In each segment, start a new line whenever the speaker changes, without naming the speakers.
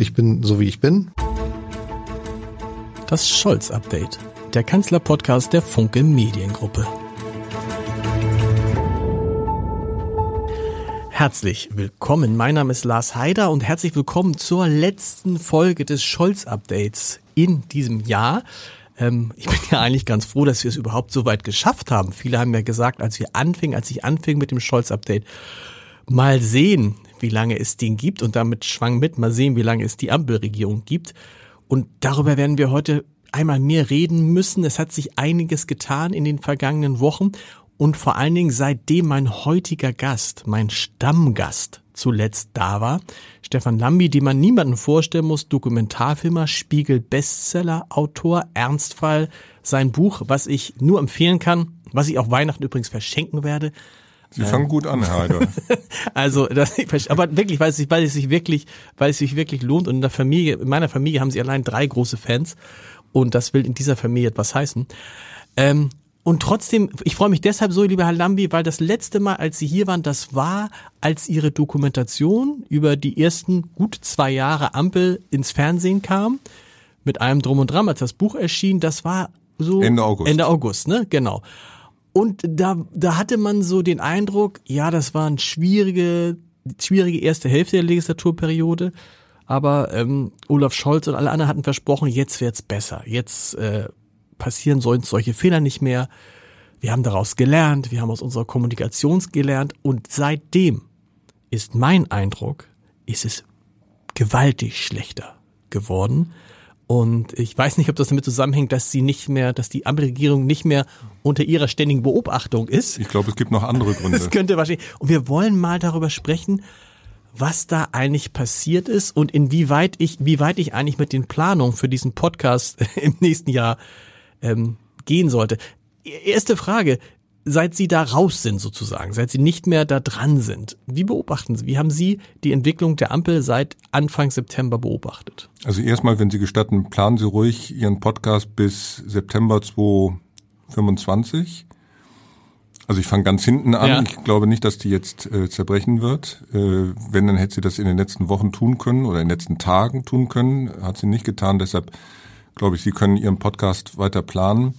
Ich bin so wie ich bin.
Das Scholz-Update, der Kanzler-Podcast der Funke Mediengruppe. Herzlich willkommen. Mein Name ist Lars Heider und herzlich willkommen zur letzten Folge des Scholz-Updates in diesem Jahr. Ähm, ich bin ja eigentlich ganz froh, dass wir es überhaupt so weit geschafft haben. Viele haben ja gesagt, als wir anfingen, als ich anfing mit dem Scholz-Update, mal sehen, wie lange es den gibt und damit schwang mit, mal sehen, wie lange es die Ampelregierung gibt. Und darüber werden wir heute einmal mehr reden müssen. Es hat sich einiges getan in den vergangenen Wochen und vor allen Dingen seitdem mein heutiger Gast, mein Stammgast zuletzt da war, Stefan Lambi, den man niemanden vorstellen muss, Dokumentarfilmer, Spiegel Bestseller, Autor, Ernstfall, sein Buch, was ich nur empfehlen kann, was ich auch Weihnachten übrigens verschenken werde,
Sie fangen gut an, Herr Heider.
also, das, aber wirklich, weil es sich, weil es sich wirklich, weil es sich wirklich lohnt. Und in der Familie, in meiner Familie haben sie allein drei große Fans. Und das will in dieser Familie etwas heißen. Ähm, und trotzdem, ich freue mich deshalb so, lieber Herr Lambi, weil das letzte Mal, als Sie hier waren, das war, als Ihre Dokumentation über die ersten gut zwei Jahre Ampel ins Fernsehen kam. Mit allem Drum und Dran, als das Buch erschien. Das war so
Ende August.
Ende August, ne? Genau. Und da, da hatte man so den Eindruck, ja, das war eine schwierige, schwierige erste Hälfte der Legislaturperiode. Aber ähm, Olaf Scholz und alle anderen hatten versprochen, jetzt wird's besser. Jetzt äh, passieren solche Fehler nicht mehr. Wir haben daraus gelernt, wir haben aus unserer Kommunikation gelernt und seitdem ist mein Eindruck, ist es gewaltig schlechter geworden. Und ich weiß nicht, ob das damit zusammenhängt, dass sie nicht mehr, dass die Ampelregierung nicht mehr unter ihrer ständigen Beobachtung ist.
Ich glaube, es gibt noch andere Gründe.
Das könnte wahrscheinlich. Und wir wollen mal darüber sprechen, was da eigentlich passiert ist und inwieweit ich, wie weit ich eigentlich mit den Planungen für diesen Podcast im nächsten Jahr ähm, gehen sollte. Erste Frage, seit Sie da raus sind sozusagen, seit Sie nicht mehr da dran sind, wie beobachten Sie, wie haben Sie die Entwicklung der Ampel seit Anfang September beobachtet?
Also erstmal, wenn Sie gestatten, planen Sie ruhig Ihren Podcast bis September 2025. Also ich fange ganz hinten an. Ja. Ich glaube nicht, dass die jetzt äh, zerbrechen wird. Äh, wenn, dann hätte sie das in den letzten Wochen tun können oder in den letzten Tagen tun können. Hat sie nicht getan. Deshalb glaube ich, Sie können Ihren Podcast weiter planen.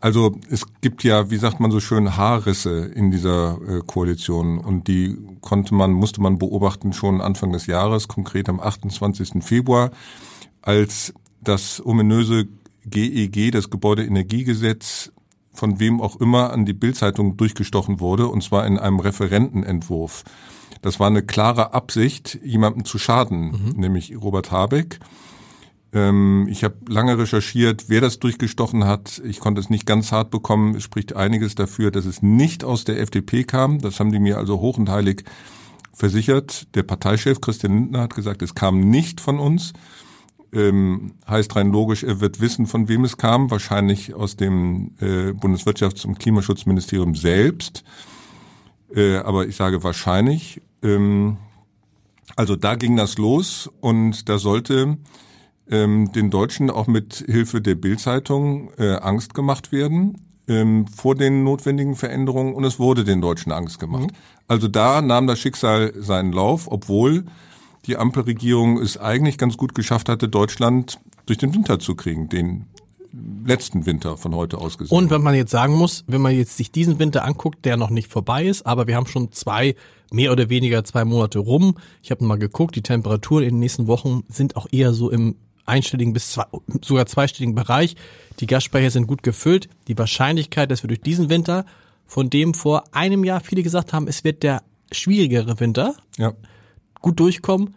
Also es gibt ja, wie sagt man so schön, Haarrisse in dieser äh, Koalition und die konnte man, musste man beobachten schon Anfang des Jahres, konkret am 28. Februar, als das ominöse GEG, das Gebäudeenergiegesetz, von wem auch immer an die Bildzeitung durchgestochen wurde, und zwar in einem Referentenentwurf. Das war eine klare Absicht, jemandem zu schaden, mhm. nämlich Robert Habeck. Ähm, ich habe lange recherchiert, wer das durchgestochen hat. Ich konnte es nicht ganz hart bekommen. Es spricht einiges dafür, dass es nicht aus der FDP kam. Das haben die mir also hoch und heilig versichert. Der Parteichef Christian Lindner hat gesagt, es kam nicht von uns. Ähm, heißt rein logisch, er wird wissen, von wem es kam. Wahrscheinlich aus dem äh, Bundeswirtschafts- und Klimaschutzministerium selbst. Äh, aber ich sage wahrscheinlich. Ähm, also da ging das los und da sollte ähm, den Deutschen auch mit Hilfe der Bildzeitung äh, Angst gemacht werden ähm, vor den notwendigen Veränderungen und es wurde den Deutschen Angst gemacht. Mhm. Also da nahm das Schicksal seinen Lauf, obwohl die Ampelregierung es eigentlich ganz gut geschafft hatte, Deutschland durch den Winter zu kriegen, den letzten Winter von heute aus gesehen.
Und wenn man jetzt sagen muss, wenn man jetzt sich diesen Winter anguckt, der noch nicht vorbei ist, aber wir haben schon zwei, mehr oder weniger zwei Monate rum. Ich habe mal geguckt, die Temperaturen in den nächsten Wochen sind auch eher so im einstelligen bis zwei, sogar zweistelligen Bereich. Die Gasspeicher sind gut gefüllt. Die Wahrscheinlichkeit, dass wir durch diesen Winter, von dem vor einem Jahr viele gesagt haben, es wird der schwierigere Winter, ja. gut durchkommen,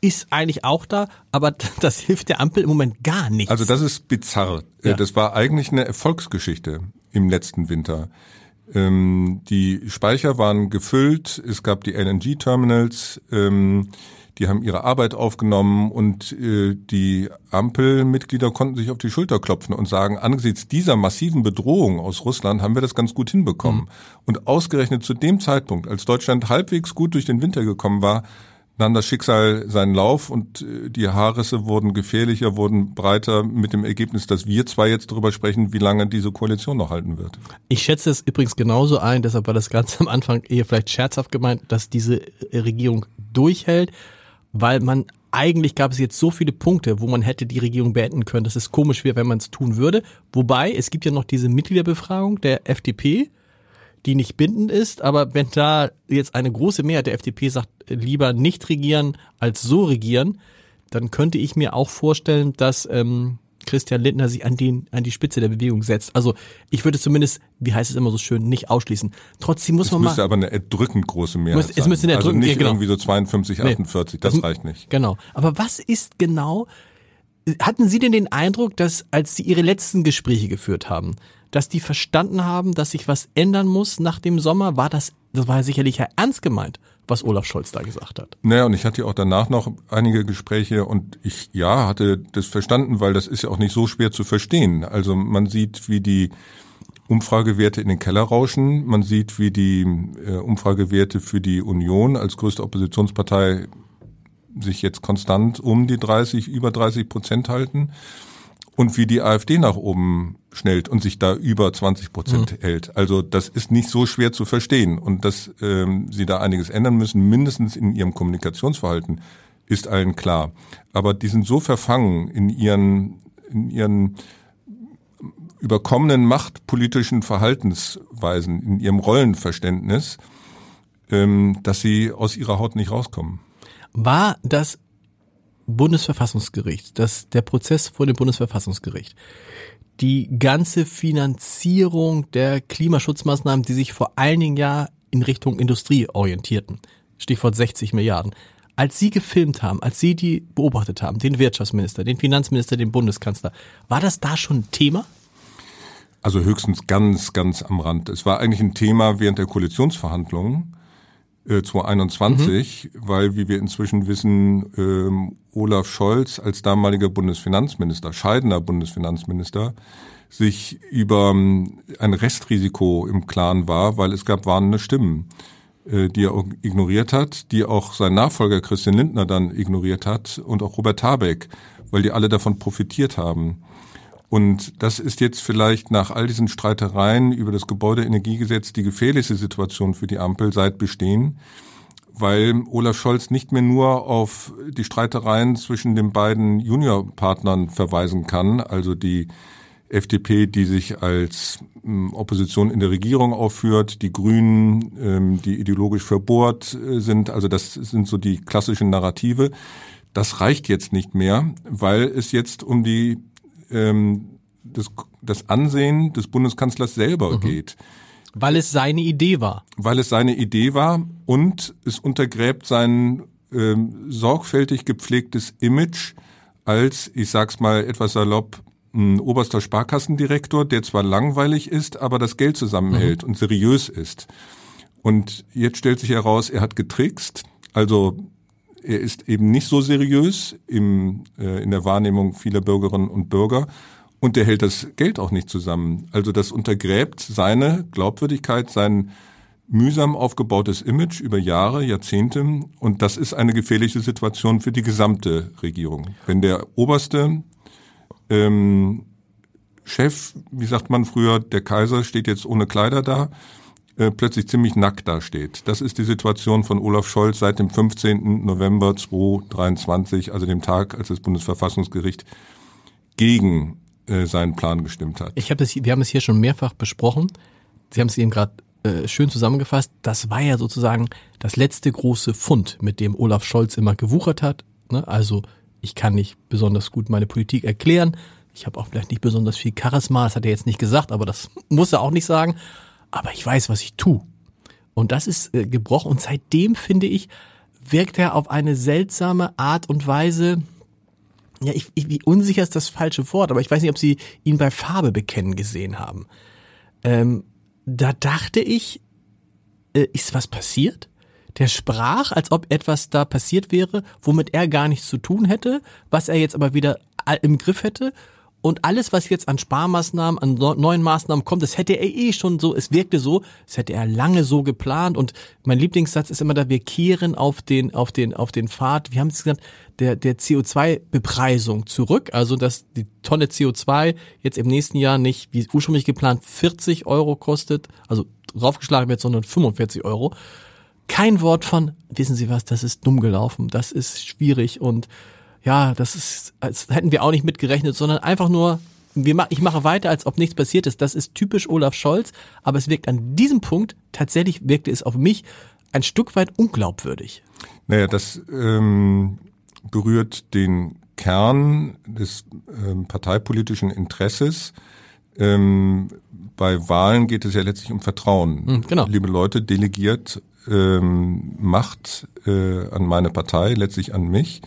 ist eigentlich auch da, aber das hilft der Ampel im Moment gar nicht.
Also das ist bizarr. Ja. Das war eigentlich eine Erfolgsgeschichte im letzten Winter. Ähm, die Speicher waren gefüllt, es gab die LNG-Terminals, ähm, die haben ihre Arbeit aufgenommen und äh, die Ampelmitglieder konnten sich auf die Schulter klopfen und sagen, angesichts dieser massiven Bedrohung aus Russland haben wir das ganz gut hinbekommen. Mhm. Und ausgerechnet zu dem Zeitpunkt, als Deutschland halbwegs gut durch den Winter gekommen war, nahm das Schicksal seinen Lauf und äh, die Haarrisse wurden gefährlicher, wurden breiter mit dem Ergebnis, dass wir zwar jetzt darüber sprechen, wie lange diese Koalition noch halten wird.
Ich schätze es übrigens genauso ein, deshalb war das ganz am Anfang eher vielleicht scherzhaft gemeint, dass diese Regierung durchhält weil man eigentlich gab es jetzt so viele Punkte, wo man hätte die Regierung beenden können, dass es komisch wäre, wenn man es tun würde. Wobei, es gibt ja noch diese Mitgliederbefragung der FDP, die nicht bindend ist, aber wenn da jetzt eine große Mehrheit der FDP sagt, lieber nicht regieren als so regieren, dann könnte ich mir auch vorstellen, dass ähm, Christian Lindner sich an, den, an die Spitze der Bewegung setzt. Also ich würde zumindest, wie heißt es immer so schön, nicht ausschließen. Trotzdem muss
es
man mal...
Es müsste aber eine erdrückend große Mehrheit
muss, Es müsste eine
also nicht
genau.
irgendwie so 52, 48, das
nee,
reicht nicht.
Genau. Aber was ist genau... Hatten Sie denn den Eindruck, dass als Sie Ihre letzten Gespräche geführt haben, dass die verstanden haben, dass sich was ändern muss nach dem Sommer? War das, das war sicherlich ja ernst gemeint, was Olaf Scholz da gesagt hat.
Naja, und ich hatte auch danach noch einige Gespräche und ich, ja, hatte das verstanden, weil das ist ja auch nicht so schwer zu verstehen. Also man sieht, wie die Umfragewerte in den Keller rauschen. Man sieht, wie die äh, Umfragewerte für die Union als größte Oppositionspartei sich jetzt konstant um die 30, über 30 Prozent halten und wie die AfD nach oben schnellt und sich da über 20 Prozent mhm. hält. Also das ist nicht so schwer zu verstehen und dass ähm, sie da einiges ändern müssen, mindestens in ihrem Kommunikationsverhalten, ist allen klar. Aber die sind so verfangen in ihren in ihren überkommenen machtpolitischen Verhaltensweisen, in ihrem Rollenverständnis, ähm, dass sie aus ihrer Haut nicht rauskommen.
War das Bundesverfassungsgericht, dass der Prozess vor dem Bundesverfassungsgericht, die ganze Finanzierung der Klimaschutzmaßnahmen, die sich vor allen Dingen ja in Richtung Industrie orientierten, Stichwort 60 Milliarden, als Sie gefilmt haben, als Sie die beobachtet haben, den Wirtschaftsminister, den Finanzminister, den Bundeskanzler, war das da schon Thema?
Also höchstens ganz, ganz am Rand. Es war eigentlich ein Thema während der Koalitionsverhandlungen äh, 2021, mhm. weil, wie wir inzwischen wissen, ähm, Olaf Scholz als damaliger Bundesfinanzminister, scheidender Bundesfinanzminister, sich über ähm, ein Restrisiko im Klaren war, weil es gab warnende Stimmen, äh, die er ignoriert hat, die auch sein Nachfolger Christian Lindner dann ignoriert hat und auch Robert Habeck, weil die alle davon profitiert haben. Und das ist jetzt vielleicht nach all diesen Streitereien über das Gebäudeenergiegesetz die gefährlichste Situation für die Ampel seit Bestehen, weil Olaf Scholz nicht mehr nur auf die Streitereien zwischen den beiden Juniorpartnern verweisen kann, also die FDP, die sich als hm, Opposition in der Regierung aufführt, die Grünen, ähm, die ideologisch verbohrt äh, sind, also das sind so die klassischen Narrative. Das reicht jetzt nicht mehr, weil es jetzt um die ähm, das, das Ansehen des Bundeskanzlers selber mhm. geht.
Weil es seine Idee war.
Weil es seine Idee war und es untergräbt sein ähm, sorgfältig gepflegtes Image als, ich sag's mal etwas salopp, ein oberster Sparkassendirektor, der zwar langweilig ist, aber das Geld zusammenhält mhm. und seriös ist. Und jetzt stellt sich heraus, er hat getrickst. Also er ist eben nicht so seriös im, äh, in der Wahrnehmung vieler Bürgerinnen und Bürger und er hält das Geld auch nicht zusammen. Also das untergräbt seine Glaubwürdigkeit, sein mühsam aufgebautes Image über Jahre, Jahrzehnte und das ist eine gefährliche Situation für die gesamte Regierung. Wenn der oberste ähm, Chef, wie sagt man früher, der Kaiser steht jetzt ohne Kleider da, äh, plötzlich ziemlich nackt dasteht. Das ist die Situation von Olaf Scholz seit dem 15. November 2023, also dem Tag, als das Bundesverfassungsgericht gegen äh, seinen Plan gestimmt hat.
Ich habe das, wir haben es hier schon mehrfach besprochen. Sie haben es eben gerade äh, schön zusammengefasst. Das war ja sozusagen das letzte große Fund, mit dem Olaf Scholz immer gewuchert hat. Ne? Also ich kann nicht besonders gut meine Politik erklären. Ich habe auch vielleicht nicht besonders viel Charisma, das hat er jetzt nicht gesagt, aber das muss er auch nicht sagen aber ich weiß, was ich tue. Und das ist äh, gebrochen. Und seitdem, finde ich, wirkt er auf eine seltsame Art und Weise, ja, ich, ich, wie unsicher ist das falsche Wort, aber ich weiß nicht, ob Sie ihn bei Farbe bekennen gesehen haben. Ähm, da dachte ich, äh, ist was passiert? Der sprach, als ob etwas da passiert wäre, womit er gar nichts zu tun hätte, was er jetzt aber wieder im Griff hätte. Und alles, was jetzt an Sparmaßnahmen, an neuen Maßnahmen kommt, das hätte er eh schon so, es wirkte so, das hätte er lange so geplant. Und mein Lieblingssatz ist immer da, wir kehren auf den, auf den, auf den Pfad, wie haben es gesagt, der, der CO2-Bepreisung zurück. Also, dass die Tonne CO2 jetzt im nächsten Jahr nicht, wie ursprünglich geplant, 40 Euro kostet, also draufgeschlagen wird, sondern 45 Euro. kein Wort von, wissen Sie was, das ist dumm gelaufen, das ist schwierig und ja, das ist, als hätten wir auch nicht mitgerechnet, sondern einfach nur, wir ich mache weiter, als ob nichts passiert ist. Das ist typisch Olaf Scholz, aber es wirkt an diesem Punkt, tatsächlich wirkte es auf mich ein Stück weit unglaubwürdig.
Naja, das ähm, berührt den Kern des ähm, parteipolitischen Interesses. Ähm, bei Wahlen geht es ja letztlich um Vertrauen.
Hm, genau.
Liebe Leute, delegiert ähm, Macht äh, an meine Partei, letztlich an mich.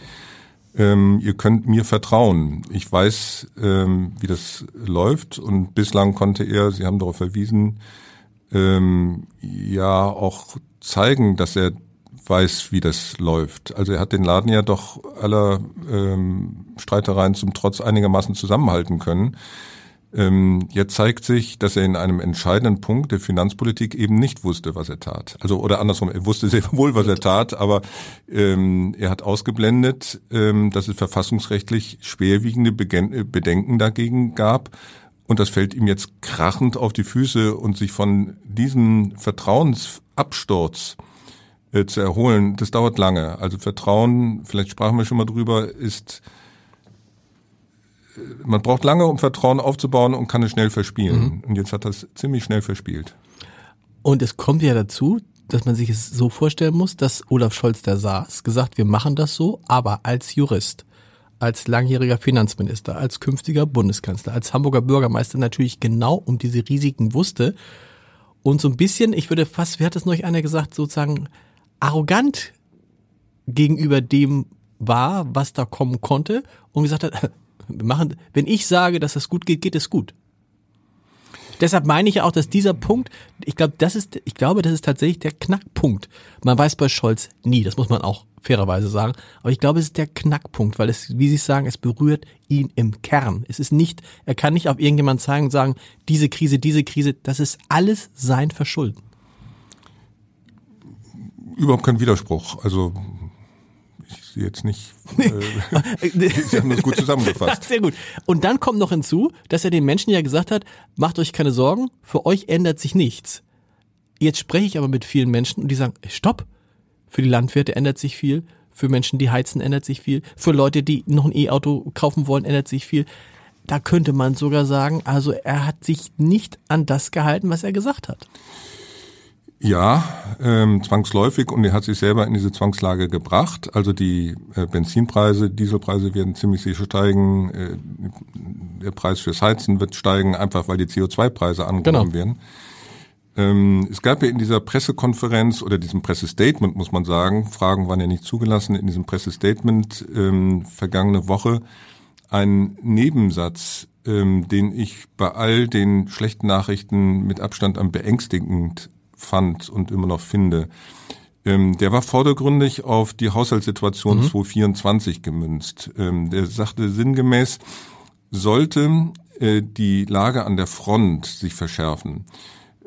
Ähm, ihr könnt mir vertrauen. Ich weiß, ähm, wie das läuft und bislang konnte er, Sie haben darauf verwiesen, ähm, ja auch zeigen, dass er weiß, wie das läuft. Also er hat den Laden ja doch aller ähm, Streitereien zum Trotz einigermaßen zusammenhalten können. Ähm, jetzt zeigt sich, dass er in einem entscheidenden Punkt der Finanzpolitik eben nicht wusste, was er tat. Also oder andersrum, er wusste sehr wohl, was er tat, aber ähm, er hat ausgeblendet, ähm, dass es verfassungsrechtlich schwerwiegende Bedenken dagegen gab. Und das fällt ihm jetzt krachend auf die Füße und sich von diesem Vertrauensabsturz äh, zu erholen, das dauert lange. Also Vertrauen, vielleicht sprachen wir schon mal drüber, ist man braucht lange, um Vertrauen aufzubauen und kann es schnell verspielen. Mhm. Und jetzt hat das ziemlich schnell verspielt.
Und es kommt ja dazu, dass man sich es so vorstellen muss, dass Olaf Scholz da saß, gesagt, wir machen das so, aber als Jurist, als langjähriger Finanzminister, als künftiger Bundeskanzler, als Hamburger Bürgermeister natürlich genau um diese Risiken wusste und so ein bisschen, ich würde fast, wie hat es neulich einer gesagt, sozusagen arrogant gegenüber dem war, was da kommen konnte und gesagt hat, wir machen, wenn ich sage, dass das gut geht, geht es gut. Deshalb meine ich ja auch, dass dieser Punkt, ich glaube, das ist, ich glaube, das ist tatsächlich der Knackpunkt. Man weiß bei Scholz nie, das muss man auch fairerweise sagen. Aber ich glaube, es ist der Knackpunkt, weil es, wie Sie sagen, es berührt ihn im Kern. Es ist nicht, er kann nicht auf irgendjemand zeigen und sagen, diese Krise, diese Krise, das ist alles sein Verschulden.
Überhaupt kein Widerspruch. Also Sie jetzt nicht. Äh, Sie haben das gut zusammengefasst.
Sehr gut. Und dann kommt noch hinzu, dass er den Menschen ja gesagt hat, macht euch keine Sorgen, für euch ändert sich nichts. Jetzt spreche ich aber mit vielen Menschen und die sagen, stopp, für die Landwirte ändert sich viel, für Menschen, die heizen, ändert sich viel, für Leute, die noch ein E-Auto kaufen wollen, ändert sich viel. Da könnte man sogar sagen, also er hat sich nicht an das gehalten, was er gesagt hat.
Ja, ähm, zwangsläufig und er hat sich selber in diese Zwangslage gebracht. Also die äh, Benzinpreise, Dieselpreise werden ziemlich sicher steigen. Äh, der Preis fürs Heizen wird steigen, einfach weil die CO2-Preise angenommen genau. werden. Ähm, es gab ja in dieser Pressekonferenz oder diesem Pressestatement, muss man sagen, Fragen waren ja nicht zugelassen, in diesem Pressestatement ähm, vergangene Woche einen Nebensatz, ähm, den ich bei all den schlechten Nachrichten mit Abstand am beängstigend fand und immer noch finde. Ähm, der war vordergründig auf die Haushaltssituation mhm. 2024 gemünzt. Ähm, der sagte sinngemäß, sollte äh, die Lage an der Front sich verschärfen,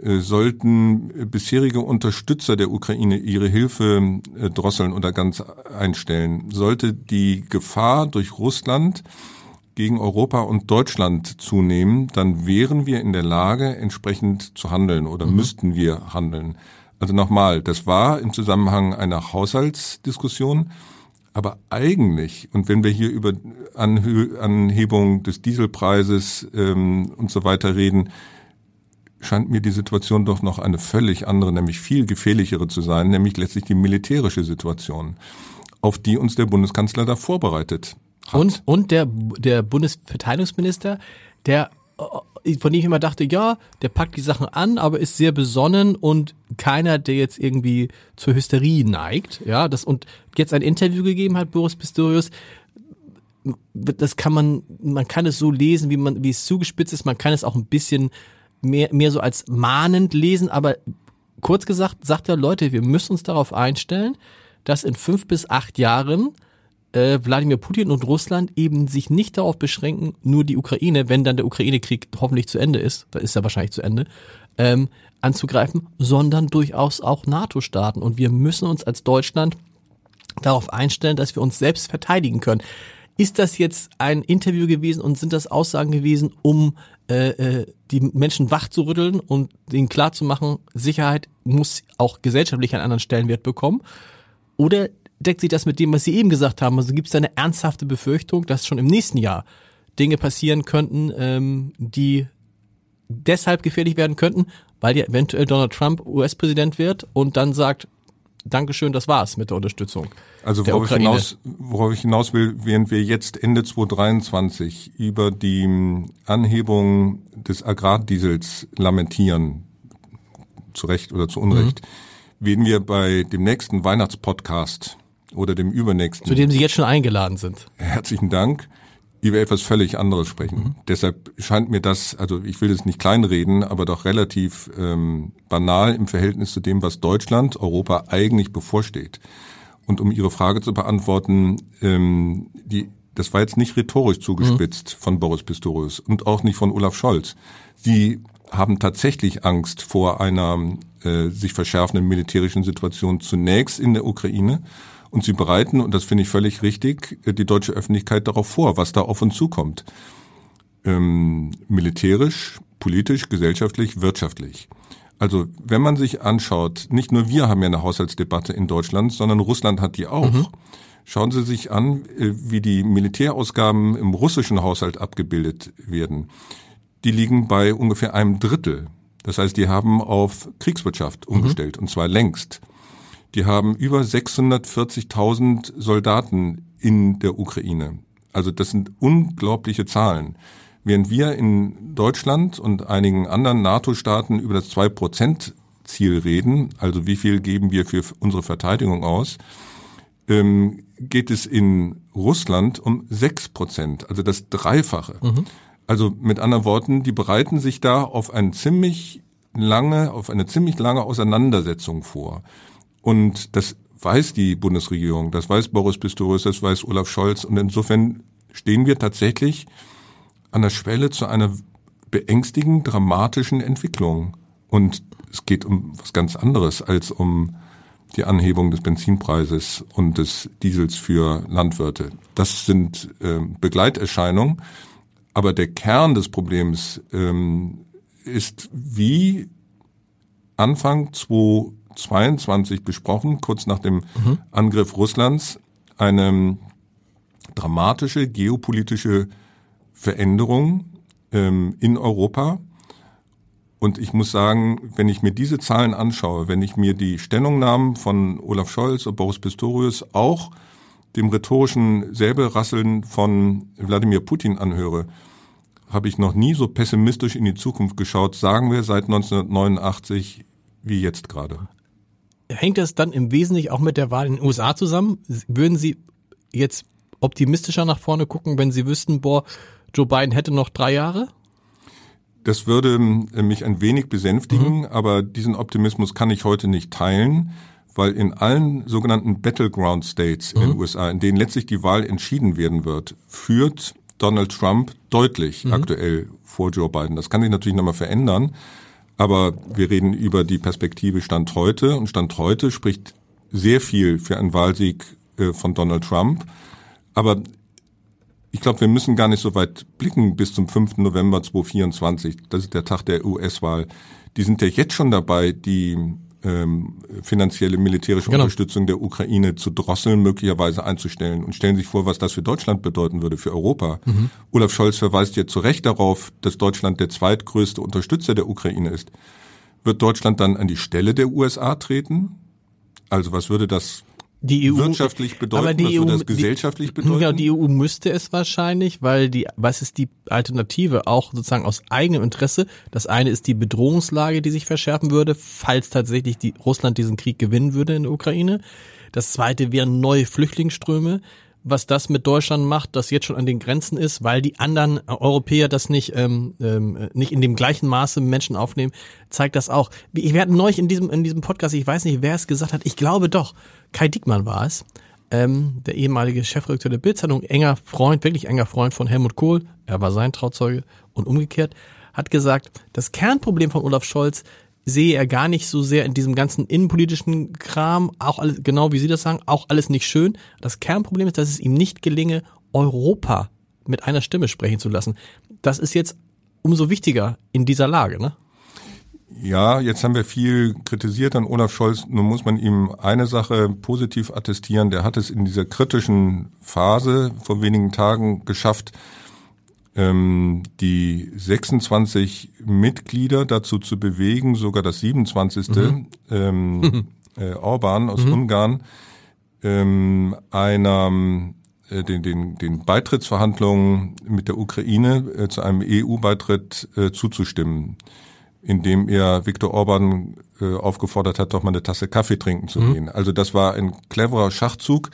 äh, sollten bisherige Unterstützer der Ukraine ihre Hilfe äh, drosseln oder ganz einstellen, sollte die Gefahr durch Russland gegen Europa und Deutschland zunehmen, dann wären wir in der Lage, entsprechend zu handeln oder mhm. müssten wir handeln. Also nochmal, das war im Zusammenhang einer Haushaltsdiskussion, aber eigentlich, und wenn wir hier über Anhö Anhebung des Dieselpreises ähm, und so weiter reden, scheint mir die Situation doch noch eine völlig andere, nämlich viel gefährlichere zu sein, nämlich letztlich die militärische Situation, auf die uns der Bundeskanzler da vorbereitet
Und, und der, der Bundesverteidigungsminister, der äh, von dem ich immer dachte, ja, der packt die Sachen an, aber ist sehr besonnen und keiner, der jetzt irgendwie zur Hysterie neigt, ja, das und jetzt ein Interview gegeben hat, Boris Pistorius, das kann man, man kann es so lesen, wie man, wie es zugespitzt ist, man kann es auch ein bisschen mehr, mehr so als mahnend lesen, aber kurz gesagt sagt er, Leute, wir müssen uns darauf einstellen, dass in fünf bis acht Jahren äh, Wladimir Putin und Russland eben sich nicht darauf beschränken, nur die Ukraine, wenn dann der Ukraine-Krieg hoffentlich zu Ende ist, da ist er wahrscheinlich zu Ende, ähm, anzugreifen, sondern durchaus auch NATO-Staaten. Und wir müssen uns als Deutschland darauf einstellen, dass wir uns selbst verteidigen können. ist das jetzt ein Interview gewesen und sind das Aussagen gewesen, um äh, äh, die Menschen wach zu rütteln und ihnen klarzumachen, Sicherheit muss auch gesellschaftlich einen anderen Stellenwert bekommen? Oder deckt sich das mit dem, was Sie eben gesagt haben? Also gibt es da eine ernsthafte Befürchtung, dass schon im nächsten Jahr Dinge passieren könnten, ähm, die deshalb gefährlich werden könnten, weil ja eventuell Donald Trump US-Präsident wird und dann sagt, Dankeschön, das war's mit der Unterstützung.
Also worauf, ich hinaus, worauf ich hinaus will, während wir jetzt Ende 2023 über die Anhebung des Agrardiesels lamentieren, zu Recht oder zu Unrecht, mhm. werden wir bei dem nächsten Weihnachtspodcast oder dem übernächsten.
Zu dem Sie jetzt schon eingeladen sind.
Herzlichen Dank über etwas völlig anderes sprechen. Mhm. Deshalb scheint mir das, also ich will das nicht kleinreden, aber doch relativ ähm, banal im Verhältnis zu dem, was Deutschland, Europa eigentlich bevorsteht. Und um Ihre Frage zu beantworten, ähm, die, das war jetzt nicht rhetorisch zugespitzt mhm. von Boris Pistorius und auch nicht von Olaf Scholz. Sie haben tatsächlich Angst vor einer äh, sich verschärfenden militärischen Situation zunächst in der Ukraine und sie bereiten, und das finde ich völlig richtig, die deutsche Öffentlichkeit darauf vor, was da auf uns zukommt. Ähm, militärisch, politisch, gesellschaftlich, wirtschaftlich. Also wenn man sich anschaut, nicht nur wir haben ja eine Haushaltsdebatte in Deutschland, sondern Russland hat die auch. Mhm. Schauen Sie sich an, äh, wie die Militärausgaben im russischen Haushalt abgebildet werden. Die liegen bei ungefähr einem Drittel. Das heißt, die haben auf Kriegswirtschaft mhm. umgestellt, mhm. und zwar längst. Die haben über 640.000 Soldaten in der Ukraine. Also das sind unglaubliche Zahlen. Während wir in Deutschland und einigen anderen NATO-Staaten über das 2-Prozent-Ziel reden, also wie viel geben wir für unsere Verteidigung aus, ähm, geht es in Russland um 6 Prozent, also das Dreifache. Mhm. Also mit anderen Worten, die bereiten sich da auf ein ziemlich lange, auf eine ziemlich lange Auseinandersetzung vor. Und das weiß die Bundesregierung, das weiß Boris Pistorius, das weiß Olaf Scholz. Und insofern stehen wir tatsächlich an der Schwelle zu einer beängstigend dramatischen Entwicklung. Und es geht um was ganz anderes als um die Anhebung des Benzinpreises und des Diesels für Landwirte. Das sind äh, Begleiterscheinungen. Aber der Kern des Problems ähm, ist, wie Anfang 2000 22 besprochen, kurz nach dem mhm. Angriff Russlands, eine dramatische geopolitische Veränderung ähm, in Europa. Und ich muss sagen, wenn ich mir diese Zahlen anschaue, wenn ich mir die Stellungnahmen von Olaf Scholz und Boris Pistorius auch dem rhetorischen Säbelrasseln von Wladimir Putin anhöre, habe ich noch nie so pessimistisch in die Zukunft geschaut, sagen wir seit 1989 wie jetzt gerade
hängt das dann im Wesentlichen auch mit der Wahl in den USA zusammen? Würden Sie jetzt optimistischer nach vorne gucken, wenn Sie wüssten, boah, Joe Biden hätte noch drei Jahre?
Das würde äh, mich ein wenig besänftigen, mhm. aber diesen Optimismus kann ich heute nicht teilen, weil in allen sogenannten Battleground States mhm. in den USA, in denen letztlich die Wahl entschieden werden wird, führt Donald Trump deutlich mhm. aktuell vor Joe Biden. Das kann sich natürlich nochmal verändern. Aber wir reden über die Perspektive Stand heute und Stand heute spricht sehr viel für einen Wahlsieg äh, von Donald Trump. Aber ich glaube, wir müssen gar nicht so weit blicken bis zum 5. November 2024. Das ist der Tag der US-Wahl. Die sind ja jetzt schon dabei, die ähm, finanzielle militärische genau. Unterstützung der Ukraine zu drosseln, möglicherweise einzustellen und stellen sich vor, was das für Deutschland bedeuten würde, für Europa. Mhm. Olaf Scholz verweist jetzt zu Recht darauf, dass Deutschland der zweitgrößte Unterstützer der Ukraine ist. Wird Deutschland dann an die Stelle der USA treten? Also was würde das die EU, wirtschaftlich bedeuten, aber die EU, das gesellschaftlich die, bedeuten?
Ja, die EU müsste es wahrscheinlich, weil die, was ist die Alternative? Auch sozusagen aus eigenem Interesse. Das eine ist die Bedrohungslage, die sich verschärfen würde, falls tatsächlich die, Russland diesen Krieg gewinnen würde in der Ukraine. Das zweite wären neue Flüchtlingsströme was das mit Deutschland macht, das jetzt schon an den Grenzen ist, weil die anderen Europäer das nicht ähm, ähm, nicht in dem gleichen Maße Menschen aufnehmen, zeigt das auch. Ich werde neulich in diesem in diesem Podcast, ich weiß nicht, wer es gesagt hat, ich glaube doch, Kai Diekmann war es, ähm, der ehemalige Chefredakteur der Bildzeitung, enger Freund, wirklich enger Freund von Helmut Kohl, er war sein Trauzeuge und umgekehrt, hat gesagt, das Kernproblem von Olaf Scholz sehe er gar nicht so sehr in diesem ganzen innenpolitischen Kram, auch alles, genau wie Sie das sagen, auch alles nicht schön. Das Kernproblem ist, dass es ihm nicht gelinge, Europa mit einer Stimme sprechen zu lassen. Das ist jetzt umso wichtiger in dieser Lage, ne?
Ja, jetzt haben wir viel kritisiert an Olaf Scholz. Nun muss man ihm eine Sache positiv attestieren. Der hat es in dieser kritischen Phase vor wenigen Tagen geschafft, die 26 Mitglieder dazu zu bewegen, sogar das 27. Mhm. Ähm, äh, Orban aus mhm. Ungarn, ähm, einer äh, den, den, den Beitrittsverhandlungen mit der Ukraine äh, zu einem EU-Beitritt äh, zuzustimmen indem er Viktor Orban äh, aufgefordert hat, doch mal eine Tasse Kaffee trinken zu mhm. gehen. Also das war ein cleverer Schachzug,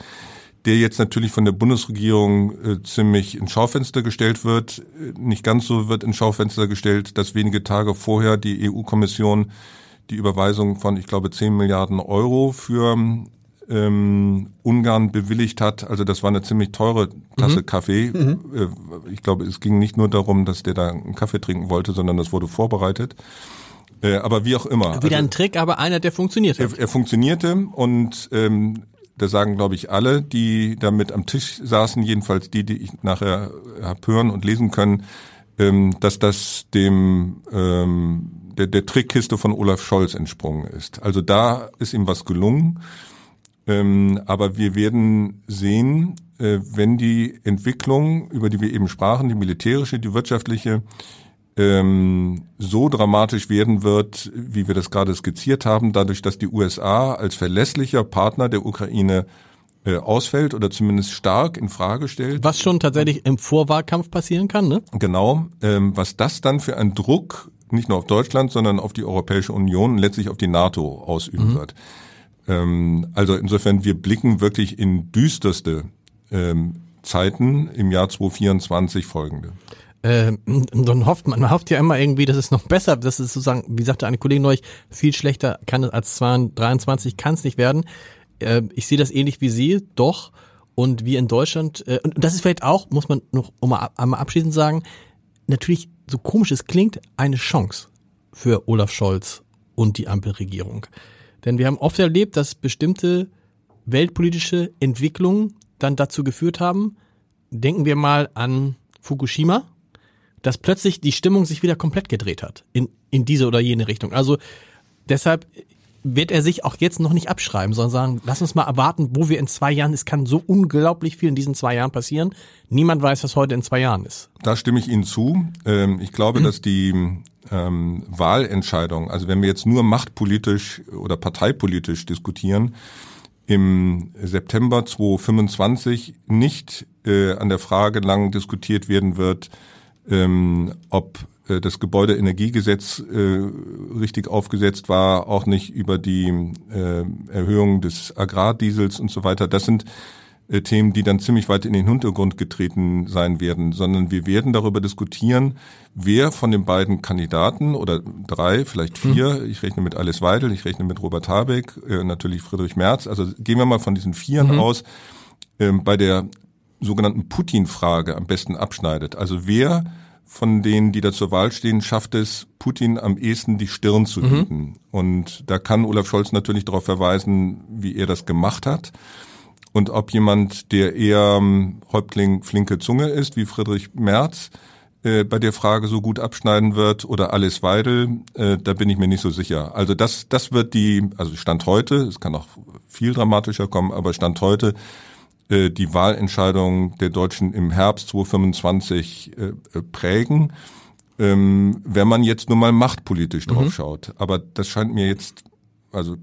der jetzt natürlich von der Bundesregierung äh, ziemlich ins Schaufenster gestellt wird. Äh, nicht ganz so wird ins Schaufenster gestellt, dass wenige Tage vorher die EU-Kommission die Überweisung von, ich glaube, 10 Milliarden Euro für ähm, Ungarn bewilligt hat. Also das war eine ziemlich teure Tasse mhm. Kaffee. Mhm. Äh, ich glaube, es ging nicht nur darum, dass der da einen Kaffee trinken wollte, sondern das wurde vorbereitet. Äh, aber wie auch immer.
Wieder also, ein Trick, aber einer, der funktioniert
hat. Er, er funktionierte und ähm, da sagen, glaube ich, alle, die da mit am Tisch saßen, jedenfalls die, die ich nachher hab hören und lesen können, ähm, dass das dem ähm, der, der Trickkiste von Olaf Scholz entsprungen ist. Also da ist ihm was gelungen. Ähm, aber wir werden sehen, äh, wenn die Entwicklung, über die wir eben sprachen, die militärische, die wirtschaftliche, ähm, so dramatisch werden wird, wie wir das gerade skizziert haben, dadurch, dass die USA als verlässlicher Partner der Ukraine äh, ausfällt oder zumindest stark in Frage stellt.
Was schon tatsächlich im Vorwahlkampf passieren kann, ne?
Genau. Ähm, was das dann für einen Druck nicht nur auf Deutschland, sondern auf die Europäische Union und letztlich auf die NATO ausüben mhm. wird. Ähm, also insofern, wir blicken wirklich in düsterste ähm, Zeiten im Jahr 2024 folgende.
Ähm, dann hofft man, man hofft ja immer irgendwie, dass es noch besser, das ist sozusagen, wie sagte eine Kollegin neulich, viel schlechter kann es als 23 kann es nicht werden. Äh, ich sehe das ähnlich wie Sie, doch. Und wir in Deutschland, äh, und das ist vielleicht auch, muss man noch einmal abschließend sagen, natürlich, so komisch es klingt, eine Chance für Olaf Scholz und die Ampelregierung. Denn wir haben oft erlebt, dass bestimmte weltpolitische Entwicklungen dann dazu geführt haben, denken wir mal an Fukushima, dass plötzlich die Stimmung sich wieder komplett gedreht hat in, in diese oder jene Richtung. Also deshalb wird er sich auch jetzt noch nicht abschreiben, sondern sagen, lass uns mal erwarten, wo wir in zwei Jahren, es kann so unglaublich viel in diesen zwei Jahren passieren. Niemand weiß, was heute in zwei Jahren ist.
Da stimme ich Ihnen zu. Ähm, ich glaube, dass die ähm, Wahlentscheidung, also wenn wir jetzt nur machtpolitisch oder parteipolitisch diskutieren, im September 2025 nicht äh, an der Frage lang diskutiert werden wird, ähm, ob äh, das Gebäudeenergiegesetz äh, richtig aufgesetzt war, auch nicht über die äh, Erhöhung des Agrardiesels und so weiter. Das sind äh, Themen, die dann ziemlich weit in den Hintergrund getreten sein werden, sondern wir werden darüber diskutieren, wer von den beiden Kandidaten oder drei, vielleicht vier, hm. ich rechne mit Alice Weidel, ich rechne mit Robert Habeck, äh, natürlich Friedrich Merz, also gehen wir mal von diesen Vieren mhm. aus, äh, bei der sogenannten Putin-Frage am besten abschneidet. Also wer von denen, die da zur Wahl stehen, schafft es, Putin am ehesten die Stirn zu bieten. Mhm. Und da kann Olaf Scholz natürlich darauf verweisen, wie er das gemacht hat und ob jemand, der eher ähm, Häuptling flinke Zunge ist, wie Friedrich Merz, äh, bei der Frage so gut abschneiden wird oder Alice Weidel, äh, da bin ich mir nicht so sicher. Also das, das wird die, also Stand heute, es kann auch viel dramatischer kommen, aber Stand heute die Wahlentscheidung der Deutschen im Herbst 2025 äh, äh, prägen, ähm, wenn man jetzt nur mal machtpolitisch drauf mhm. schaut. Aber das scheint mir jetzt, also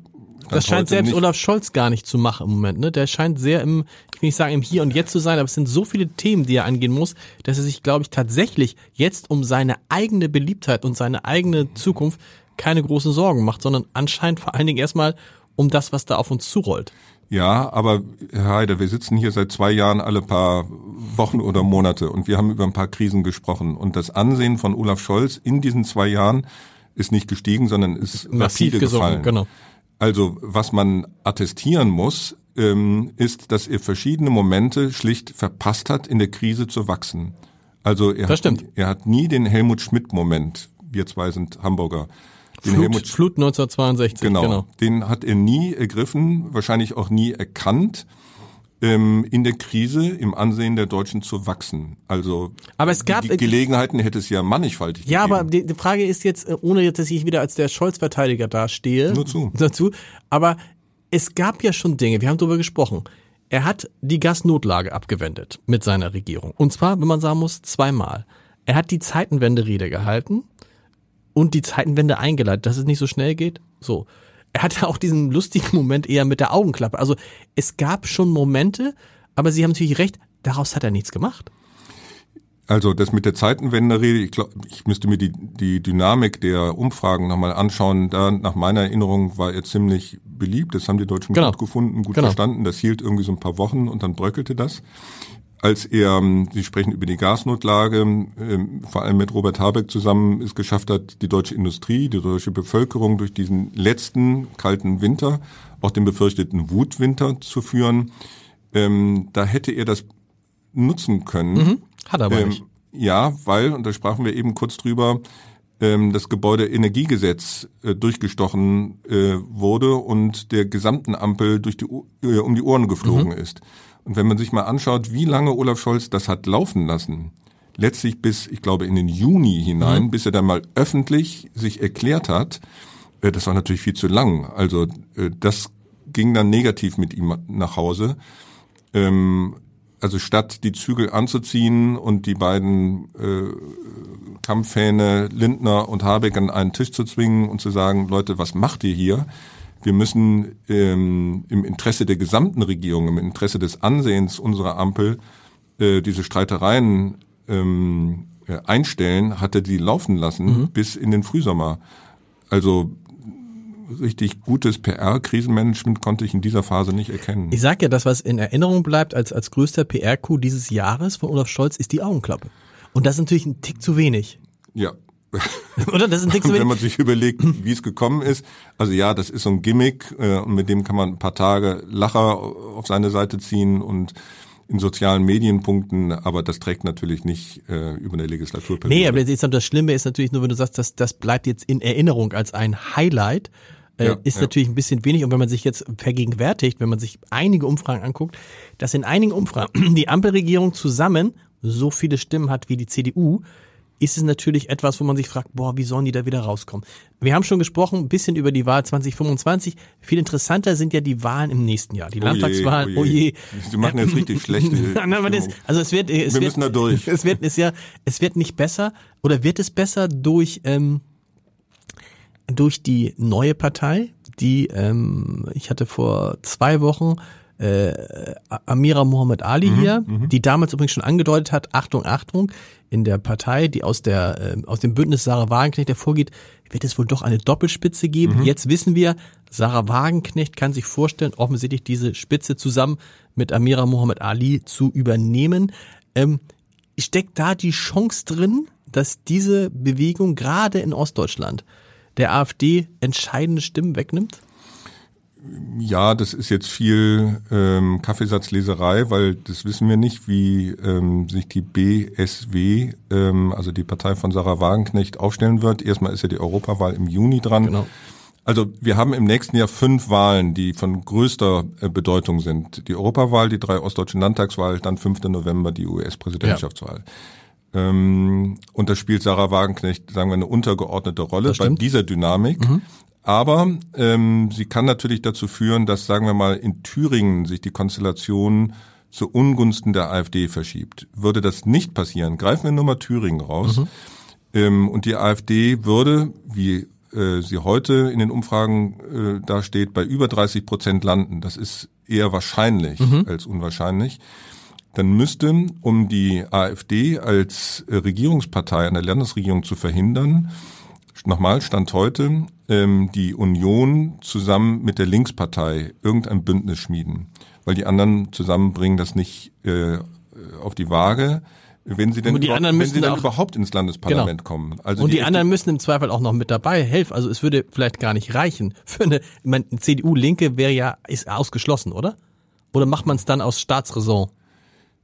das scheint selbst nicht. Olaf Scholz gar nicht zu machen im Moment. Ne? Der scheint sehr im, ich will nicht sagen im Hier und Jetzt zu sein, aber es sind so viele Themen, die er angehen muss, dass er sich, glaube ich, tatsächlich jetzt um seine eigene Beliebtheit und seine eigene Zukunft keine großen Sorgen macht, sondern anscheinend vor allen Dingen erstmal um das, was da auf uns zurollt.
Ja, aber Herr Heider, wir sitzen hier seit zwei Jahren alle paar Wochen oder Monate und wir haben über ein paar Krisen gesprochen. Und das Ansehen von Olaf Scholz in diesen zwei Jahren ist nicht gestiegen, sondern ist massiv rapide gesunken, gefallen. Genau. Also was man attestieren muss, ähm, ist, dass er verschiedene Momente schlicht verpasst hat, in der Krise zu wachsen. Also er, hat, er hat nie den Helmut Schmidt-Moment, wir zwei sind Hamburger,
den Flut, Helmut, Flut 1962,
genau, genau. Den hat er nie ergriffen, wahrscheinlich auch nie erkannt. ähm, in der Krise im Ansehen der Deutschen zu wachsen. Also
aber es gab,
die, die Gelegenheiten hätte es ja mannigfaltig
ja,
gegeben.
Ja, aber die, die, Frage ist jetzt, äh, ohne jetzt, dass ich wieder als der Scholz-Verteidiger dastehe.
Nur zu.
Dazu. Aber es gab ja schon Dinge, wir haben darüber gesprochen. Er hat die Gasnotlage abgewendet mit seiner Regierung. Und zwar, wenn man sagen muss, zweimal. Er hat die Zeitenwende-Rede gehalten und die Zeitenwende eingeleitet, dass es nicht so schnell geht. So. Er hatte auch diesen lustigen Moment eher mit der Augenklappe. Also es gab schon Momente, aber Sie haben natürlich recht, daraus hat er nichts gemacht.
Also das mit der Zeitenwende-Rede, ich, glaub, ich müsste mir die, die Dynamik der Umfragen nochmal anschauen. Da nach meiner Erinnerung war er ziemlich beliebt. Das haben die Deutschen genau. gut gefunden, gut genau. verstanden. Das hielt irgendwie so ein paar Wochen und dann bröckelte das. Als er, Sie sprechen über die Gasnotlage, ähm, vor allem mit Robert Habeck zusammen es geschafft hat, die deutsche Industrie, die deutsche Bevölkerung durch diesen letzten kalten Winter, auch den befürchteten Wutwinter zu führen, ähm, da hätte er das nutzen können. Mhm
hat er aber ähm, nicht.
Ja, weil, und da sprachen wir eben kurz drüber, ähm, das Gebäudeenergiegesetz äh, durchgestochen äh, wurde und der gesamten Ampel durch die, äh, um die Ohren geflogen mhm. ist. Und wenn man sich mal anschaut, wie lange Olaf Scholz das hat laufen lassen, letztlich bis, ich glaube, in den Juni hinein, mhm. bis er dann mal öffentlich sich erklärt hat, äh, das war natürlich viel zu lang. Also äh, das ging dann negativ mit ihm nach Hause. Ähm, also statt die Zügel anzuziehen und die beiden äh, Kampfhähne Lindner und Habeck an einen Tisch zu zwingen und zu sagen, Leute, was macht ihr hier? Wir müssen ähm, im Interesse der gesamten Regierung, im Interesse des Ansehens unserer Ampel äh, diese Streitereien ähm, äh, einstellen, hatte die laufen lassen mhm. bis in den Frühsommer. Also richtig gutes PR-Krisenmanagement konnte ich in dieser Phase nicht erkennen.
Ich sage ja, das, was in Erinnerung bleibt als, als größter PR-Coup dieses Jahres von Olaf Scholz, ist die Augenklappe. Und das ist natürlich ein Tick zu wenig.
Ja.
Oder das ist
wenig. Wenn man sich überlegt, wie es gekommen ist, also ja, das ist so ein Gimmick äh, und mit dem kann man ein paar Tage Lacher auf seine Seite ziehen und in sozialen Medienpunkten, aber das trägt natürlich nicht äh, über eine Legislaturperiode.
Nee, aber das, das Schlimme ist natürlich nur, wenn du sagst, dass das bleibt jetzt in Erinnerung als ein Highlight, äh, ja, ist ja. natürlich ein bisschen wenig. Und wenn man sich jetzt vergegenwärtigt, wenn man sich einige Umfragen anguckt, dass in einigen Umfragen die Ampelregierung zusammen so viele Stimmen hat wie die CDU, ist es natürlich etwas, wo man sich fragt, boah, wie sollen die da wieder rauskommen? Wir haben schon gesprochen, ein bisschen über die Wahl 2025. Viel interessanter sind ja die Wahlen im nächsten Jahr, die oh Landtagswahlen.
Oh je. Sie machen jetzt richtig schlechte.
also es wird, es
wir
wird,
müssen da durch.
Es wird, es ja, es wird nicht besser oder wird es besser durch ähm, durch die neue Partei, die ähm, ich hatte vor zwei Wochen äh, Amira Mohammed Ali mhm, hier, mhm. die damals übrigens schon angedeutet hat, Achtung, Achtung, in der Partei, die aus der äh, aus dem Bündnis Sarah Wagenknecht hervorgeht, wird es wohl doch eine Doppelspitze geben. Mhm. Jetzt wissen wir, Sarah Wagenknecht kann sich vorstellen, offensichtlich diese Spitze zusammen mit Amira Mohammed Ali zu übernehmen. Ähm, steckt da die Chance drin, dass diese Bewegung gerade in Ostdeutschland der AfD entscheidende Stimmen wegnimmt?
Ja, das ist jetzt viel ähm, Kaffeesatzleserei, weil das wissen wir nicht, wie ähm, sich die BSW, ähm, also die Partei von Sarah Wagenknecht, aufstellen wird. Erstmal ist ja die Europawahl im Juni dran. Genau. Also wir haben im nächsten Jahr fünf Wahlen, die von größter äh, Bedeutung sind. Die Europawahl, die drei ostdeutschen Landtagswahl, dann 5. November die US-Präsidentschaftswahl. Ja. Ähm, und da spielt Sarah Wagenknecht, sagen wir, eine untergeordnete Rolle bei dieser Dynamik. Mhm. Aber ähm, sie kann natürlich dazu führen, dass, sagen wir mal, in Thüringen sich die Konstellation zu Ungunsten der AfD verschiebt. Würde das nicht passieren, greifen wir nur mal Thüringen raus. Mhm. Ähm, und die AfD würde, wie äh, sie heute in den Umfragen äh, dasteht, bei über 30 Prozent landen. Das ist eher wahrscheinlich mhm. als unwahrscheinlich. Dann müsste, um die AfD als äh, Regierungspartei an der Landesregierung zu verhindern, nochmal Stand heute, ähm, die Union zusammen mit der Linkspartei irgendein Bündnis schmieden, weil die anderen zusammen bringen das nicht äh, auf die Waage. Wenn sie denn,
und die anderen
wenn sie
dann
überhaupt ins Landesparlament genau. kommen.
Also und die, die anderen müssen im Zweifel auch noch mit dabei helfen. Also es würde vielleicht gar nicht reichen. Für eine, ich meine, CDU-Linke wäre ja, ist ausgeschlossen, oder? Oder macht man es dann aus Staatsräson?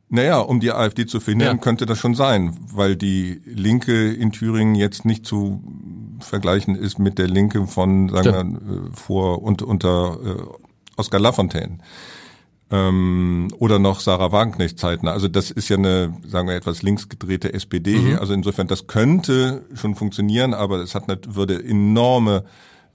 Naja, um die AfD zu verhindern, ja. könnte das schon sein, weil die Linke in Thüringen jetzt nicht zu vergleichen ist mit der Linke von, sagen wir, äh, vor und unter äh, Oskar Lafontaine. Ähm, oder noch Sarah Wagenknecht-Zeiten. Also das ist ja eine, sagen wir, etwas linksgedrehte SPD. Mhm. Also insofern, das könnte schon funktionieren, aber es hat nicht, würde enorme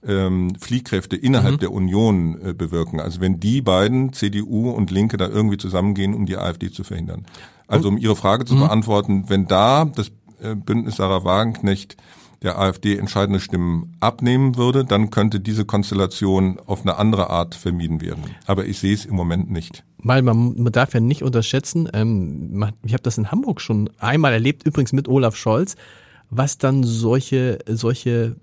ähm, Fliehkräfte innerhalb mhm. der Union äh, bewirken. Also wenn die beiden, CDU und Linke, da irgendwie zusammengehen, um die AfD zu verhindern. Also um Ihre Frage zu mhm. beantworten, wenn da das äh, Bündnis Sarah Wagenknecht der AfD entscheidende Stimmen abnehmen würde, dann könnte diese Konstellation auf eine andere Art vermieden werden. Aber ich sehe es im Moment nicht.
Weil man, man darf ja nicht unterschätzen, ähm, ich habe das in Hamburg schon einmal erlebt, übrigens mit Olaf Scholz, was dann solche, solche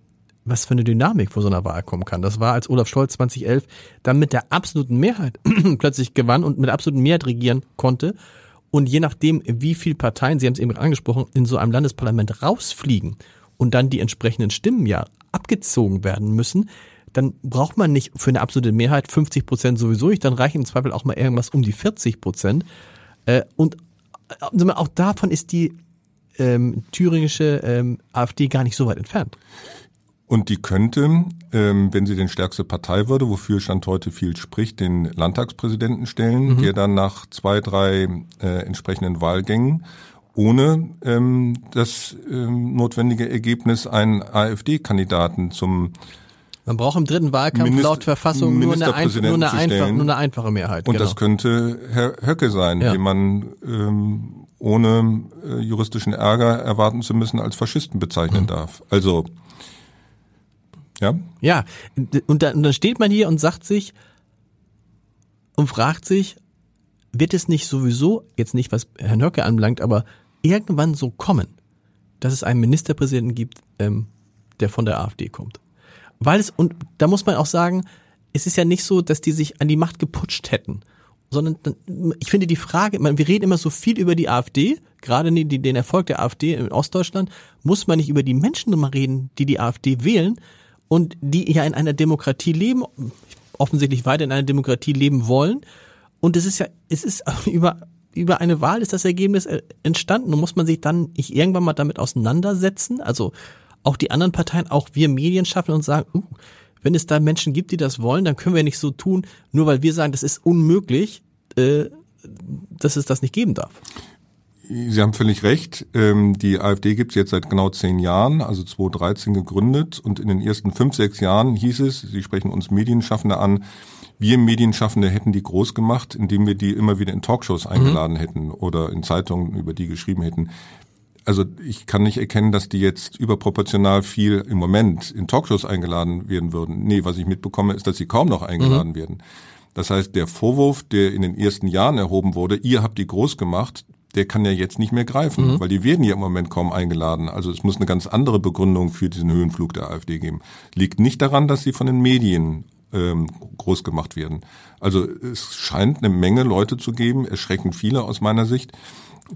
was für eine Dynamik vor so einer Wahl kommen kann. Das war, als Olaf Scholz 2011 dann mit der absoluten Mehrheit plötzlich gewann und mit der absoluten Mehrheit regieren konnte. Und je nachdem, wie viele Parteien, Sie haben es eben angesprochen, in so einem Landesparlament rausfliegen und dann die entsprechenden Stimmen ja abgezogen werden müssen, dann braucht man nicht für eine absolute Mehrheit 50 Prozent sowieso nicht, dann reichen im Zweifel auch mal irgendwas um die 40 Prozent. Äh, und äh, auch davon ist die ähm, thüringische ähm, AfD gar nicht so weit entfernt.
Und die könnte, ähm, wenn sie den stärkste Partei würde, wofür Stand heute viel spricht, den Landtagspräsidenten stellen, mhm. der dann nach zwei, drei äh, entsprechenden Wahlgängen ohne ähm, das ähm, notwendige Ergebnis einen AfD-Kandidaten zum
man braucht im dritten Wahlkampf Minister, laut Verfassung nur eine, ein, nur, eine einfach, nur eine einfache Mehrheit.
Und genau. das könnte Herr Höcke sein, ja. den man ähm, ohne äh, juristischen Ärger erwarten zu müssen als Faschisten bezeichnen mhm. darf. Also ja.
Ja, und dann, und dann steht man hier und sagt sich und fragt sich, wird es nicht sowieso, jetzt nicht was Herrn Höcke anbelangt, aber irgendwann so kommen, dass es einen Ministerpräsidenten gibt, ähm, der von der AfD kommt. Weil es, und da muss man auch sagen, es ist ja nicht so, dass die sich an die Macht geputscht hätten, sondern ich finde die Frage, man, wir reden immer so viel über die AfD, gerade den Erfolg der AfD in Ostdeutschland, muss man nicht über die Menschen mal reden, die die AfD wählen und die ja in einer Demokratie leben, offensichtlich weiter in einer Demokratie leben wollen. Und es ist ja, es ist über über eine Wahl ist das Ergebnis äh, entstanden und muss man sich dann nicht irgendwann mal damit auseinandersetzen? Also auch die anderen Parteien, auch wir Medien schaffen und sagen, uh, wenn es da Menschen gibt, die das wollen, dann können wir nicht so tun, nur weil wir sagen, das ist unmöglich, äh, dass es das nicht geben darf.
Sie haben völlig recht. Ähm, die AfD gibt es jetzt seit genau zehn Jahren, also 2013 gegründet. Und in den ersten fünf, sechs Jahren hieß es, Sie sprechen uns Medienschaffende an, wir Medienschaffende hätten die groß gemacht, indem wir die immer wieder in Talkshows mhm. eingeladen mhm. hätten oder in Zeitungen über die geschrieben hätten. Also ich kann nicht erkennen, dass die jetzt überproportional viel im Moment in Talkshows eingeladen werden würden. Nee, was ich mitbekomme, ist, dass sie kaum noch eingeladen mhm. werden. Das heißt, der Vorwurf, der in den ersten Jahren erhoben wurde, ihr habt die groß gemacht, der kann ja jetzt nicht mehr greifen, mhm. weil die werden ja im Moment kaum eingeladen. Also es muss eine ganz andere Begründung für diesen Höhenflug der AfD geben. Liegt nicht daran, dass sie von den Medien ähm, groß gemacht werden. Also es scheint eine Menge Leute zu geben, erschreckend viele aus meiner Sicht,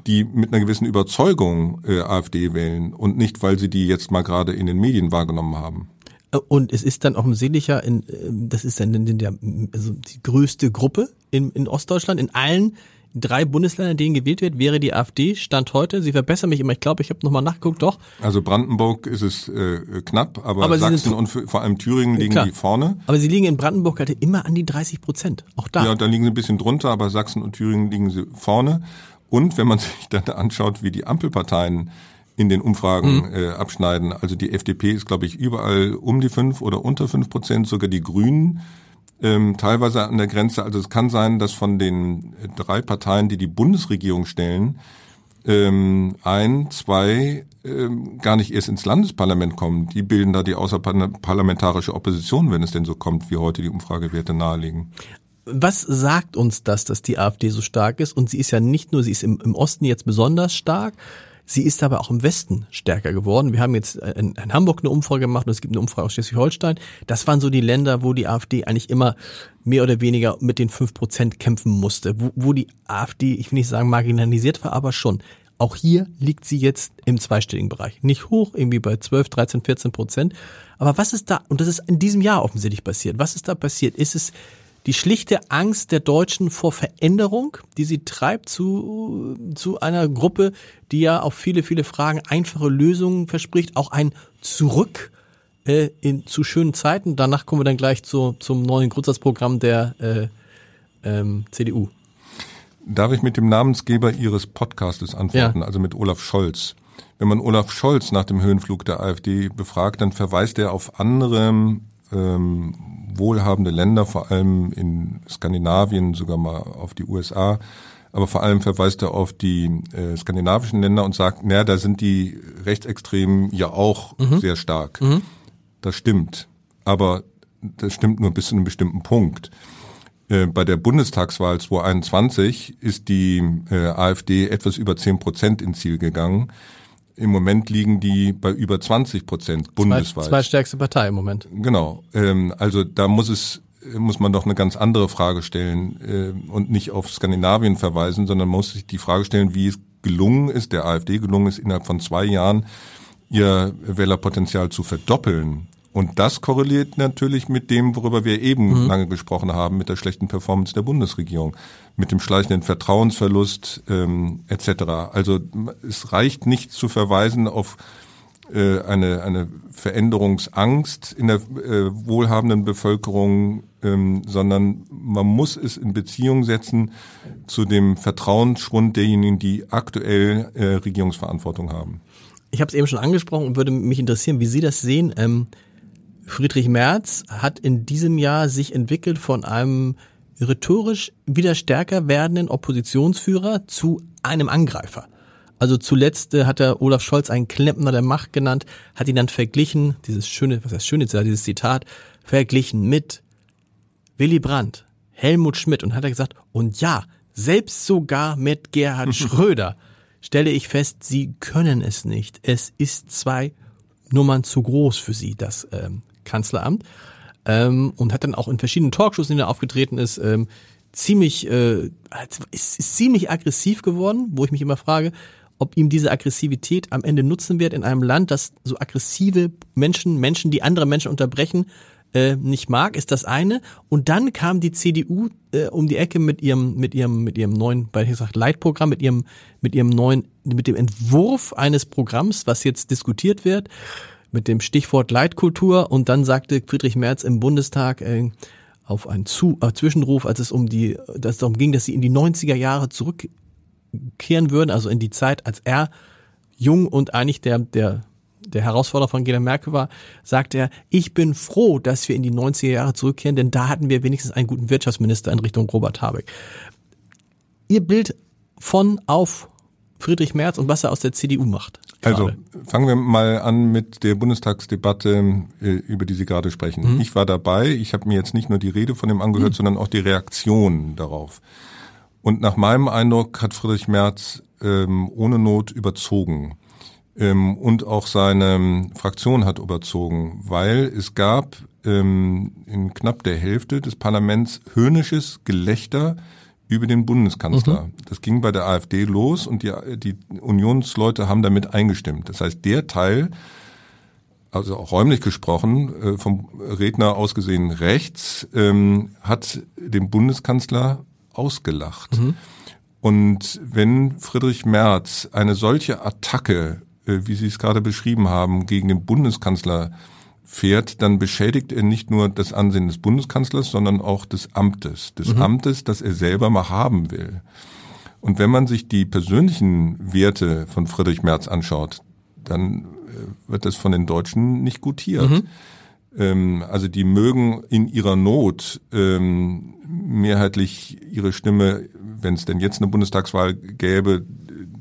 die mit einer gewissen Überzeugung äh, AfD wählen und nicht, weil sie die jetzt mal gerade in den Medien wahrgenommen haben.
Äh, und es ist dann offensichtlicher, in, äh, das ist dann in der, also die größte Gruppe in, in Ostdeutschland, in allen drei Bundesländer, in denen gewählt wird, wäre die AfD. Stand heute, Sie verbessern mich immer, ich glaube, ich habe nochmal nachgeguckt, doch.
Also Brandenburg ist es äh, knapp, aber, aber Sachsen und vor allem Thüringen liegen klar. die vorne.
Aber sie liegen in Brandenburg halt immer an die 30 Prozent, auch da.
Ja, da liegen sie ein bisschen drunter, aber Sachsen und Thüringen liegen sie vorne. Und wenn man sich dann anschaut, wie die Ampelparteien in den Umfragen mhm. äh, abschneiden, also die FDP ist, glaube ich, überall um die fünf oder unter fünf Prozent, sogar die Grünen ähm, teilweise an der Grenze. Also es kann sein, dass von den drei Parteien, die die Bundesregierung stellen, ähm, ein, zwei ähm, gar nicht erst ins Landesparlament kommen. Die bilden da die außerparlamentarische Opposition, wenn es denn so kommt, wie heute die Umfragewerte nahelegen.
Was sagt uns das, dass die AfD so stark ist? Und sie ist ja nicht nur, sie ist im, im Osten jetzt besonders stark, Sie ist aber auch im Westen stärker geworden. Wir haben jetzt in, in Hamburg eine Umfrage gemacht und es gibt eine Umfrage aus Schleswig-Holstein. Das waren so die Länder, wo die AfD eigentlich immer mehr oder weniger mit den fünf Prozent kämpfen musste, wo, wo die AfD, ich will nicht sagen marginalisiert war, aber schon. Auch hier liegt sie jetzt im zweistelligen Bereich. Nicht hoch, irgendwie bei 12, 13, 14 Prozent. Aber was ist da, und das ist in diesem Jahr offensichtlich passiert, was ist da passiert? Ist es die schlichte Angst der Deutschen vor Veränderung, die sie treibt zu, zu einer Gruppe, die ja auf viele, viele Fragen einfache Lösungen verspricht, auch ein Zurück äh, in, zu schönen Zeiten. Danach kommen wir dann gleich zu, zum neuen Grundsatzprogramm der, äh, ähm, CDU.
Darf ich mit dem Namensgeber Ihres Podcastes antworten, ja. also mit Olaf Scholz? Wenn man Olaf Scholz nach dem Höhenflug der AfD befragt, dann verweist er auf andere ähm, wohlhabende Länder, vor allem in Skandinavien, sogar mal auf die USA, aber vor allem verweist er auf die äh, skandinavischen Länder und sagt, naja, da sind die Rechtsextremen ja auch mhm. sehr stark. Mhm. Das stimmt. Aber das stimmt nur bis zu einem bestimmten Punkt. Äh, bei der Bundestagswahl 2021 ist die äh, AfD etwas über 10 Prozent ins Ziel gegangen. Im Moment liegen die bei über 20 Prozent bundesweit.
Zwei, stärkste Partei im Moment.
Genau. Ähm, also da muss es muss man doch eine ganz andere Frage stellen äh, und nicht auf Skandinavien verweisen, sondern muss sich die Frage stellen, wie es gelungen ist, der AfD gelungen ist, innerhalb von zwei Jahren ihr Wählerpotenzial zu verdoppeln. Und das korreliert natürlich mit dem, worüber wir eben mhm. lange gesprochen haben, mit der schlechten Performance der Bundesregierung, mit dem schleichenden Vertrauensverlust ähm, etc. Also es reicht nicht zu verweisen auf äh, eine, eine Veränderungsangst in der äh, wohlhabenden Bevölkerung, ähm, sondern man muss es in Beziehung setzen zu dem Vertrauensschwund derjenigen, die aktuell äh, Regierungsverantwortung haben.
Ich habe es eben schon angesprochen und würde mich interessieren, wie Sie das sehen. Ähm Friedrich Merz hat in diesem Jahr sich entwickelt von einem rhetorisch wieder stärker werdenden Oppositionsführer zu einem Angreifer. Also zuletzt äh, hat er Olaf Scholz einen Klempner der Macht genannt, hat ihn dann verglichen, dieses schöne, was heißt schöne Zitat, dieses Zitat, verglichen mit Willy Brandt, Helmut Schmidt und hat er gesagt, und ja, selbst sogar mit Gerhard Schröder stelle ich fest, sie können es nicht. Es ist zwei Nummern zu groß für sie, das ähm, Kanzleramt. Ähm, und hat dann auch in verschiedenen Talkshows, in denen er aufgetreten ist, ähm, ziemlich, äh, ist, ist ziemlich aggressiv geworden, wo ich mich immer frage, ob ihm diese Aggressivität am Ende nutzen wird in einem Land, das so aggressive Menschen, Menschen, die andere Menschen unterbrechen, äh, nicht mag, ist das eine. Und dann kam die CDU äh, um die Ecke mit ihrem, mit ihrem, mit ihrem neuen, bei gesagt Leitprogramm, mit ihrem, mit ihrem neuen, mit dem Entwurf eines Programms, was jetzt diskutiert wird mit dem Stichwort Leitkultur und dann sagte Friedrich Merz im Bundestag äh, auf einen Zu äh, Zwischenruf, als es um die, dass es darum ging, dass sie in die 90er Jahre zurückkehren würden, also in die Zeit, als er jung und eigentlich der, der, der Herausforderer von Angela Merkel war, sagte er, ich bin froh, dass wir in die 90er Jahre zurückkehren, denn da hatten wir wenigstens einen guten Wirtschaftsminister in Richtung Robert Habeck. Ihr Bild von auf Friedrich Merz und was er aus der CDU macht.
Also, gerade. Also fangen wir mal an mit der Bundestagsdebatte, äh, über die Sie gerade sprechen. Mhm. Ich war dabei. Ich habe mir jetzt nicht nur die Rede von dem angehört, mhm. sondern auch die Reaktion darauf. Und nach meinem Eindruck hat Friedrich Merz ähm, ohne Not überzogen. Ähm, und auch seine Fraktion hat überzogen, weil es gab ähm, in knapp der Hälfte des Parlaments höhnisches Gelächter über den Bundeskanzler. Mhm. Das ging bei der AfD los und die, die Unionsleute haben damit eingestimmt. Das heißt, der Teil, also auch räumlich gesprochen, äh, vom Redner aus gesehen rechts, ähm, hat den Bundeskanzler ausgelacht. Mhm. Und wenn Friedrich Merz eine solche Attacke, äh, wie Sie es gerade beschrieben haben, gegen den Bundeskanzler fährt, dann beschädigt er nicht nur das Ansehen des Bundeskanzlers, sondern auch des Amtes, des mhm. Amtes, das er selber mal haben will. Und wenn man sich die persönlichen Werte von Friedrich Merz anschaut, dann äh, wird das von den Deutschen nicht gutiert. Mhm. Ähm, also die mögen in ihrer Not ähm, mehrheitlich ihre Stimme, wenn es denn jetzt eine Bundestagswahl gäbe,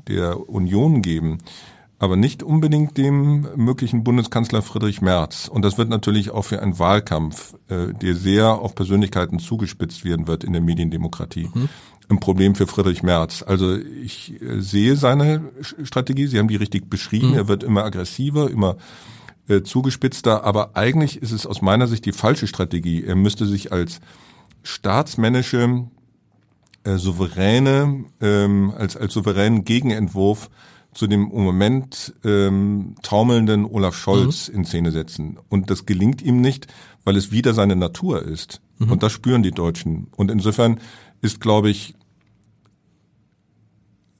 der Union geben aber nicht unbedingt dem möglichen Bundeskanzler Friedrich Merz. Und das wird natürlich auch für einen Wahlkampf, äh, der sehr auf Persönlichkeiten zugespitzt werden wird in der Mediendemokratie. Mhm. Ein Problem für Friedrich Merz. Also ich äh, sehe seine Strategie, Sie haben die richtig beschrieben, mhm. er wird immer aggressiver, immer äh, zugespitzter, aber eigentlich ist es aus meiner Sicht die falsche Strategie. Er müsste sich als staatsmännische, äh, souveräne, ähm, als, als souveränen Gegenentwurf zu dem im Moment ähm, taumelnden Olaf Scholz mhm. in Szene setzen. Und das gelingt ihm nicht, weil es wieder seine Natur ist. Mhm. Und das spüren die Deutschen. Und insofern ist, glaube ich,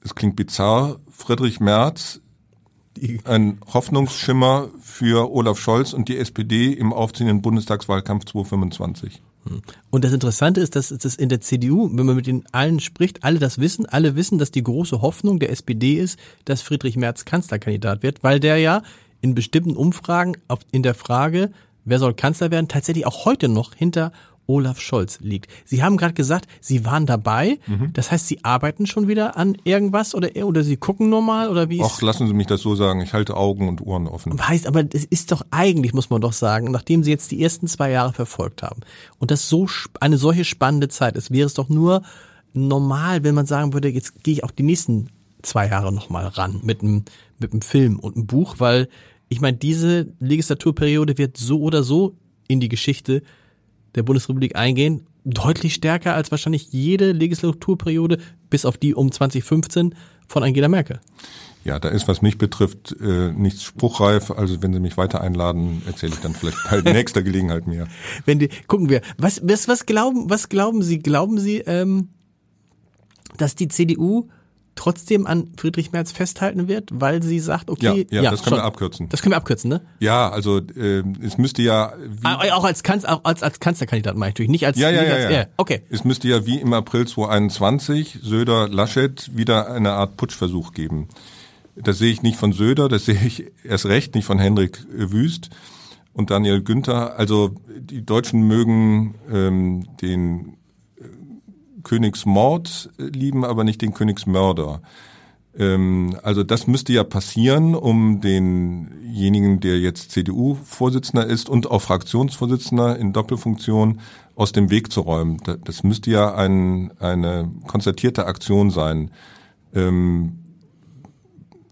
es klingt bizarr, Friedrich Merz ein Hoffnungsschimmer für Olaf Scholz und die SPD im aufziehenden Bundestagswahlkampf 2025.
Und das Interessante ist, dass das in der CDU, wenn man mit den allen spricht, alle das wissen, alle wissen, dass die große Hoffnung der SPD ist, dass Friedrich Merz Kanzlerkandidat wird, weil der ja in bestimmten Umfragen in der Frage, wer soll Kanzler werden, tatsächlich auch heute noch hinter Olaf Scholz liegt. Sie haben gerade gesagt, Sie waren dabei. Mhm. Das heißt, Sie arbeiten schon wieder an irgendwas oder, oder Sie gucken normal oder wie?
Ach, lassen Sie mich das so sagen. Ich halte Augen und Ohren offen.
Heißt, aber es ist doch eigentlich, muss man doch sagen, nachdem Sie jetzt die ersten zwei Jahre verfolgt haben und das so eine solche spannende Zeit ist, wäre es doch nur normal, wenn man sagen würde, jetzt gehe ich auch die nächsten zwei Jahre nochmal ran mit einem, mit einem Film und einem Buch, weil ich meine, diese Legislaturperiode wird so oder so in die Geschichte der Bundesrepublik eingehen, deutlich stärker als wahrscheinlich jede Legislaturperiode, bis auf die um 2015 von Angela Merkel.
Ja, da ist, was mich betrifft, äh, nichts spruchreif. Also wenn Sie mich weiter einladen, erzähle ich dann vielleicht bei nächster Gelegenheit mehr.
Wenn die, gucken wir, was, was, was glauben, was glauben Sie? Glauben Sie, ähm, dass die CDU trotzdem an Friedrich Merz festhalten wird, weil sie sagt, okay,
ja, ja, ja das können schon. wir abkürzen.
Das können wir abkürzen, ne?
Ja, also äh, es müsste ja
wie ah, auch als Kanz, auch als, als Kanzlerkandidat meine ich natürlich, nicht als
ja, ja, ja,
als,
ja. ja. Okay. Es müsste ja wie im April 2021 Söder Laschet wieder eine Art Putschversuch geben. Das sehe ich nicht von Söder, das sehe ich erst recht nicht von Henrik Wüst und Daniel Günther. Also die Deutschen mögen ähm, den Königsmord lieben, aber nicht den Königsmörder. Ähm, also das müsste ja passieren, um denjenigen, der jetzt CDU-Vorsitzender ist und auch Fraktionsvorsitzender in Doppelfunktion aus dem Weg zu räumen. Das müsste ja ein, eine konstatierte Aktion sein. Ähm,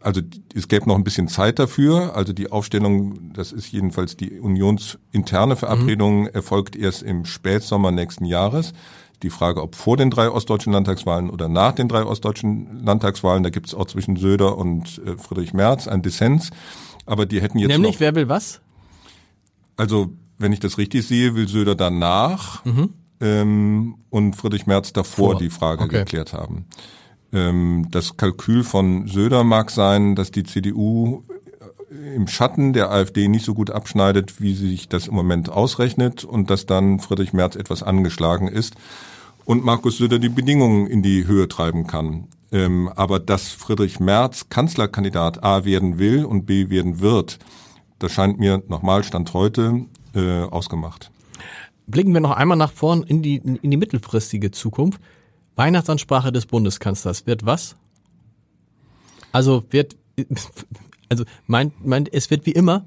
also es gäbe noch ein bisschen Zeit dafür. Also die Aufstellung, das ist jedenfalls die unionsinterne Verabredung, mhm. erfolgt erst im Spätsommer nächsten Jahres die Frage, ob vor den drei ostdeutschen Landtagswahlen oder nach den drei ostdeutschen Landtagswahlen, da gibt es auch zwischen Söder und äh, Friedrich Merz ein Dissens. Aber die hätten jetzt.
Nämlich,
noch,
wer will was?
Also, wenn ich das richtig sehe, will Söder danach mhm. ähm, und Friedrich Merz davor Vor. die Frage okay. geklärt haben. Ähm, das Kalkül von Söder mag sein, dass die CDU im Schatten der AfD nicht so gut abschneidet, wie sich das im Moment ausrechnet und dass dann Friedrich Merz etwas angeschlagen ist und Markus Söder die Bedingungen in die Höhe treiben kann. Ähm, aber dass Friedrich Merz Kanzlerkandidat A werden will und B werden wird, das scheint mir nochmal Stand heute äh, ausgemacht.
Blicken wir noch einmal nach vorn in die, in die mittelfristige Zukunft. Weihnachtsansprache des Bundeskanzlers wird was? Also wird, also meint, meint, es wird wie immer,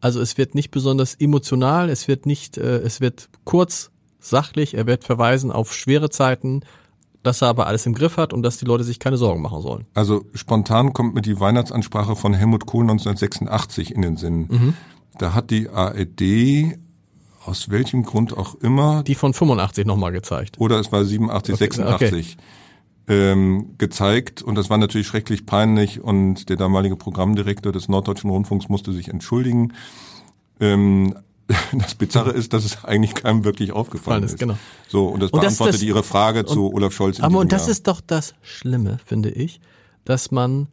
also es wird nicht besonders emotional, es wird nicht, äh, es wird kurz, sachlich, er wird verweisen auf schwere Zeiten, dass er aber alles im Griff hat und dass die Leute sich keine Sorgen machen sollen.
Also spontan kommt mir die Weihnachtsansprache von Helmut Kohl 1986 in den Sinn. Mhm. Da hat die ARD aus welchem Grund auch immer.
Die von 85 nochmal gezeigt.
Oder es war 87, okay, 86. Okay. Ähm, gezeigt und das war natürlich schrecklich peinlich und der damalige Programmdirektor des Norddeutschen Rundfunks musste sich entschuldigen. Ähm, das Bizarre ist, dass es eigentlich keinem wirklich aufgefallen ist. Genau. So, und das und beantwortet das, das, Ihre Frage und, zu Olaf Scholz.
aber und das Jahr. ist doch das Schlimme, finde ich, dass man,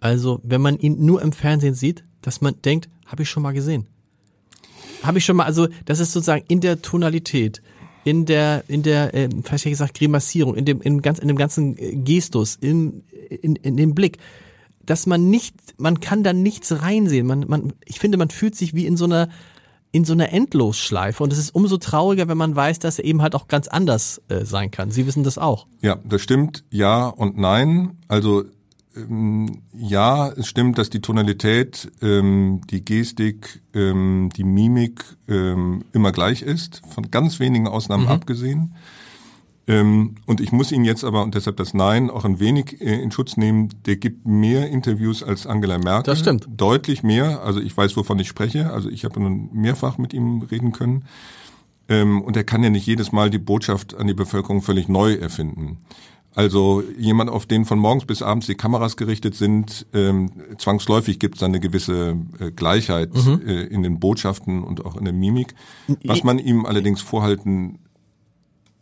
also, wenn man ihn nur im Fernsehen sieht, dass man denkt, habe ich schon mal gesehen. Habe ich schon mal, also, das ist sozusagen in der Tonalität, in der, in der, äh, vielleicht gesagt, Grimassierung, in dem, in, ganz, in dem ganzen äh, Gestus, in, in, in dem Blick, dass man nicht, man kann da nichts reinsehen. Man, man, ich finde, man fühlt sich wie in so einer, in so einer Endlosschleife. Und es ist umso trauriger, wenn man weiß, dass er eben halt auch ganz anders äh, sein kann. Sie wissen das auch.
Ja, das stimmt. Ja und nein. Also ja, es stimmt, dass die Tonalität, ähm, die Gestik, ähm, die Mimik ähm, immer gleich ist, von ganz wenigen Ausnahmen mhm. abgesehen. Ähm, und ich muss ihn jetzt aber, und deshalb das Nein, auch ein wenig äh, in Schutz nehmen. Der gibt mehr Interviews als Angela Merkel.
Das stimmt.
Deutlich mehr. Also ich weiß, wovon ich spreche. Also ich habe nun mehrfach mit ihm reden können. Ähm, und er kann ja nicht jedes Mal die Botschaft an die Bevölkerung völlig neu erfinden. Also jemand, auf den von morgens bis abends die Kameras gerichtet sind, ähm, zwangsläufig gibt es eine gewisse äh, Gleichheit mhm. äh, in den Botschaften und auch in der Mimik. Was man ihm allerdings vorhalten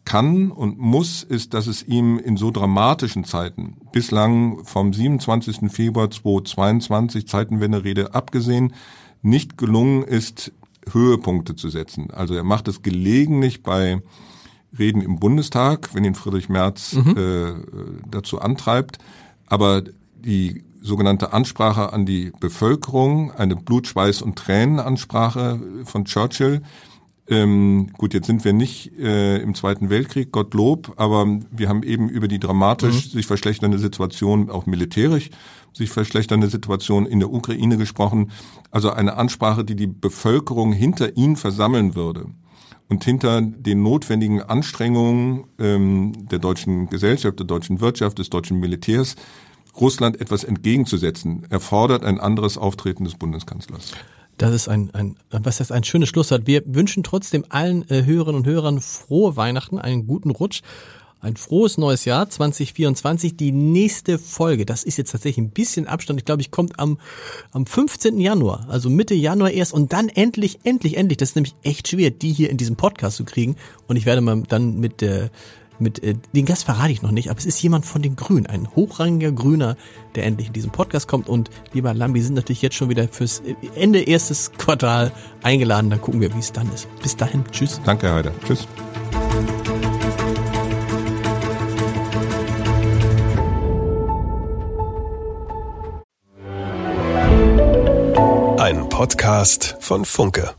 kann und muss, ist, dass es ihm in so dramatischen Zeiten, bislang vom 27. Februar 2022, Zeitenwende-Rede abgesehen, nicht gelungen ist, Höhepunkte zu setzen. Also er macht es gelegentlich bei Reden im Bundestag, wenn ihn Friedrich Merz mhm. äh, dazu antreibt. Aber die sogenannte Ansprache an die Bevölkerung, eine Blut, Schweiß und Tränenansprache von Churchill, ähm, gut, jetzt sind wir nicht äh, im Zweiten Weltkrieg, Gottlob, aber wir haben eben über die dramatisch mhm. sich verschlechternde Situation, auch militärisch sich verschlechternde Situation in der Ukraine gesprochen. Also eine Ansprache, die die Bevölkerung hinter ihn versammeln würde und hinter den notwendigen Anstrengungen ähm, der deutschen Gesellschaft, der deutschen Wirtschaft, des deutschen Militärs Russland etwas entgegenzusetzen, erfordert ein anderes Auftreten des Bundeskanzlers.
Das ist ein, ein was heißt ein schönes Schlusswort. Wir wünschen trotzdem allen äh, Hörerinnen und Hörern frohe Weihnachten, einen guten Rutsch, ein frohes neues Jahr 2024. Die nächste Folge, das ist jetzt tatsächlich ein bisschen Abstand. Ich glaube, ich kommt am am 15. Januar, also Mitte Januar erst und dann endlich, endlich, endlich. Das ist nämlich echt schwer, die hier in diesem Podcast zu kriegen. Und ich werde mal dann mit der mit äh, den Gast verrate ich noch nicht, aber es ist jemand von den Grünen, ein hochrangiger Grüner, der endlich in diesem Podcast kommt. Und lieber Lambi, sind natürlich jetzt schon wieder fürs Ende erstes Quartal eingeladen. Dann gucken wir, wie es dann ist. Bis dahin, tschüss.
Danke, Heider. Tschüss.
Podcast von Funke.